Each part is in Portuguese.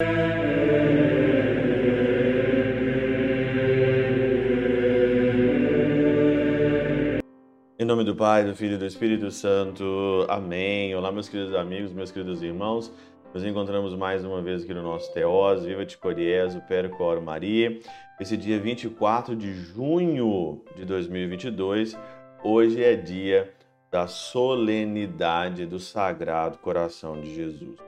Em nome do Pai, do Filho e do Espírito Santo. Amém. Olá, meus queridos amigos, meus queridos irmãos. Nos encontramos mais uma vez aqui no nosso Teós, Viva de Coriezo, Percor Maria. Esse dia 24 de junho de 2022, hoje é dia da solenidade do Sagrado Coração de Jesus.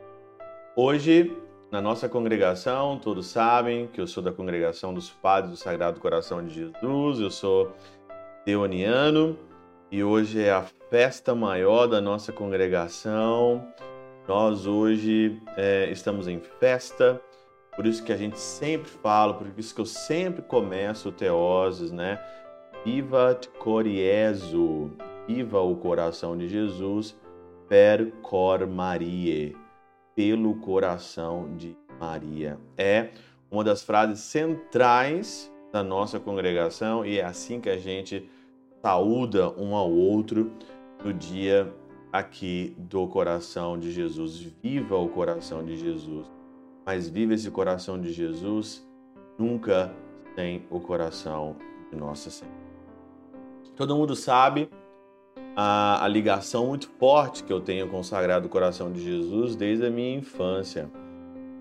Hoje, na nossa congregação, todos sabem que eu sou da congregação dos Padres do Sagrado Coração de Jesus, eu sou teoniano e hoje é a festa maior da nossa congregação. Nós hoje é, estamos em festa, por isso que a gente sempre fala, por isso que eu sempre começo o Teoses, né? Viva Coriezo, viva o coração de Jesus, per cor Marie, pelo coração de Maria. É uma das frases centrais da nossa congregação e é assim que a gente saúda um ao outro no dia aqui do coração de Jesus. Viva o coração de Jesus. Mas viva esse coração de Jesus nunca sem o coração de Nossa Senhora. Todo mundo sabe a, a, ligação muito forte que eu tenho com o Sagrado Coração de Jesus desde a minha infância.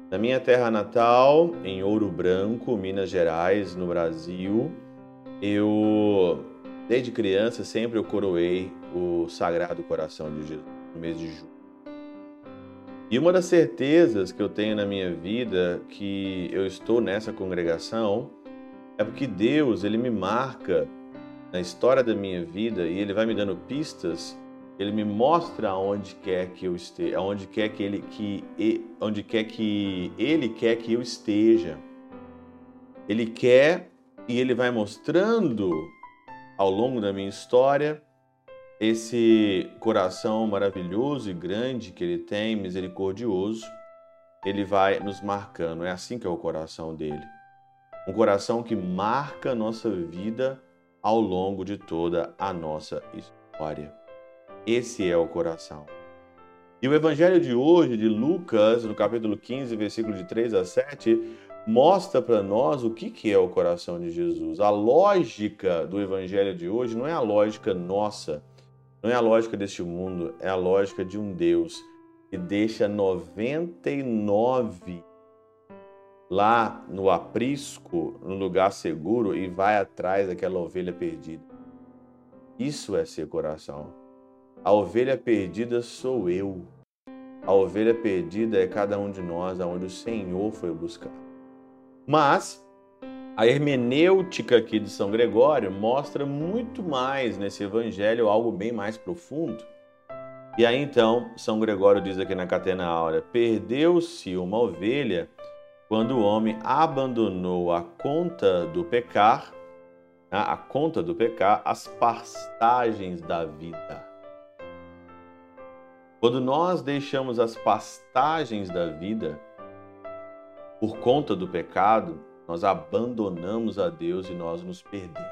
Na minha terra natal, em Ouro Branco, Minas Gerais, no Brasil, eu Desde criança, sempre eu coroei o Sagrado Coração de Jesus, no mês de julho. E uma das certezas que eu tenho na minha vida que eu estou nessa congregação é porque Deus, ele me marca na história da minha vida e ele vai me dando pistas, ele me mostra aonde quer que eu esteja, aonde quer que ele que onde quer que ele quer que eu esteja. Ele quer e ele vai mostrando ao longo da minha história, esse coração maravilhoso e grande que ele tem, misericordioso, ele vai nos marcando. É assim que é o coração dele. Um coração que marca a nossa vida ao longo de toda a nossa história. Esse é o coração. E o evangelho de hoje, de Lucas, no capítulo 15, versículo de 3 a 7, mostra para nós o que, que é o coração de Jesus. A lógica do evangelho de hoje não é a lógica nossa, não é a lógica deste mundo, é a lógica de um Deus que deixa 99 lá no aprisco, no lugar seguro e vai atrás daquela ovelha perdida. Isso é ser coração. A ovelha perdida sou eu. A ovelha perdida é cada um de nós, aonde o Senhor foi buscar. Mas a hermenêutica aqui de São Gregório mostra muito mais nesse evangelho, algo bem mais profundo. E aí então, São Gregório diz aqui na Catena Áurea: perdeu-se uma ovelha quando o homem abandonou a conta do pecar, né, a conta do pecar, as pastagens da vida. Quando nós deixamos as pastagens da vida, por conta do pecado, nós abandonamos a Deus e nós nos perdemos.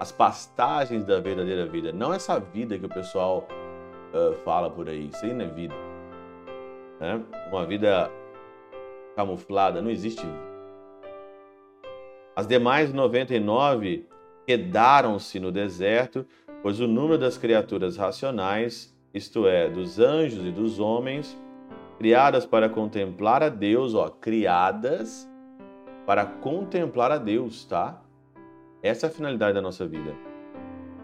As pastagens da verdadeira vida, não essa vida que o pessoal uh, fala por aí, isso aí não é vida. Né? Uma vida camuflada, não existe. As demais 99 quedaram-se no deserto, pois o número das criaturas racionais, isto é, dos anjos e dos homens, criadas para contemplar a Deus, ó, criadas para contemplar a Deus, tá? Essa é a finalidade da nossa vida.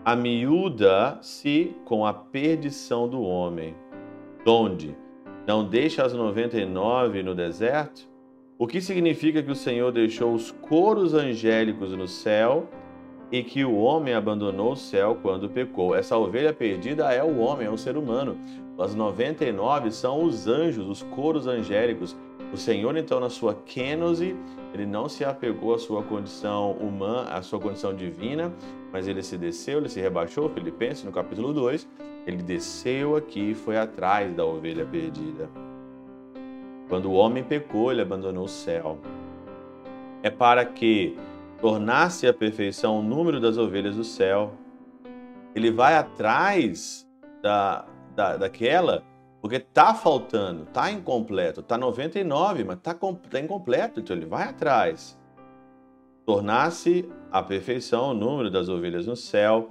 A miúda-se com a perdição do homem. Donde? Não deixa as 99 no deserto? O que significa que o Senhor deixou os coros angélicos no céu e que o homem abandonou o céu quando pecou. Essa ovelha perdida é o homem, é o ser humano. As 99 são os anjos, os coros angélicos. O Senhor, então, na sua kênose, ele não se apegou à sua condição humana, à sua condição divina, mas ele se desceu, ele se rebaixou, Filipenses, no capítulo 2, ele desceu aqui e foi atrás da ovelha perdida. Quando o homem pecou, ele abandonou o céu. É para que tornasse a perfeição o número das ovelhas do céu. Ele vai atrás da, da, daquela Porque tá faltando, tá incompleto, tá 99, mas tá, tá incompleto, então ele vai atrás. Tornar-se a perfeição o número das ovelhas no céu.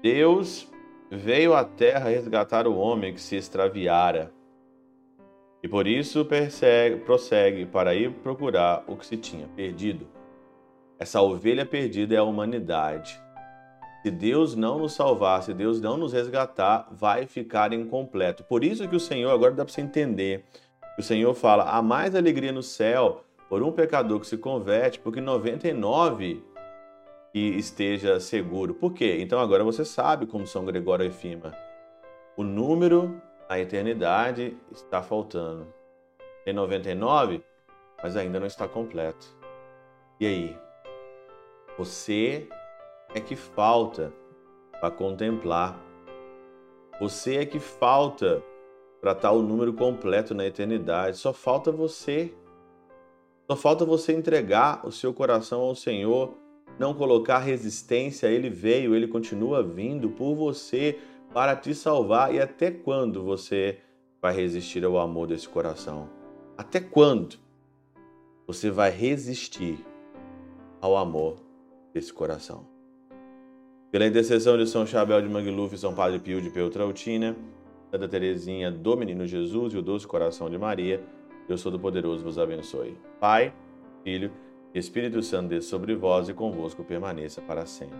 Deus veio à terra resgatar o homem que se extraviara. E por isso persegue, prossegue para ir procurar o que se tinha perdido. Essa ovelha perdida é a humanidade. Se Deus não nos salvar, se Deus não nos resgatar, vai ficar incompleto. Por isso que o Senhor, agora dá para você entender, o Senhor fala: há mais alegria no céu por um pecador que se converte, porque 99 que esteja seguro. Por quê? Então agora você sabe como São Gregório afirma. O número na eternidade está faltando. Tem 99, mas ainda não está completo. E aí? Você é que falta para contemplar. Você é que falta para estar o número completo na eternidade. Só falta você. Só falta você entregar o seu coração ao Senhor, não colocar resistência. Ele veio, ele continua vindo por você para te salvar. E até quando você vai resistir ao amor desse coração? Até quando você vai resistir ao amor desse coração? Pela intercessão de São Chabel de Mangluf, São Padre Pio de Peltrautina, Santa Teresinha do Menino Jesus e o Doce Coração de Maria, Deus Todo-Poderoso vos abençoe. Pai, Filho Espírito Santo, desça sobre vós e convosco permaneça para sempre.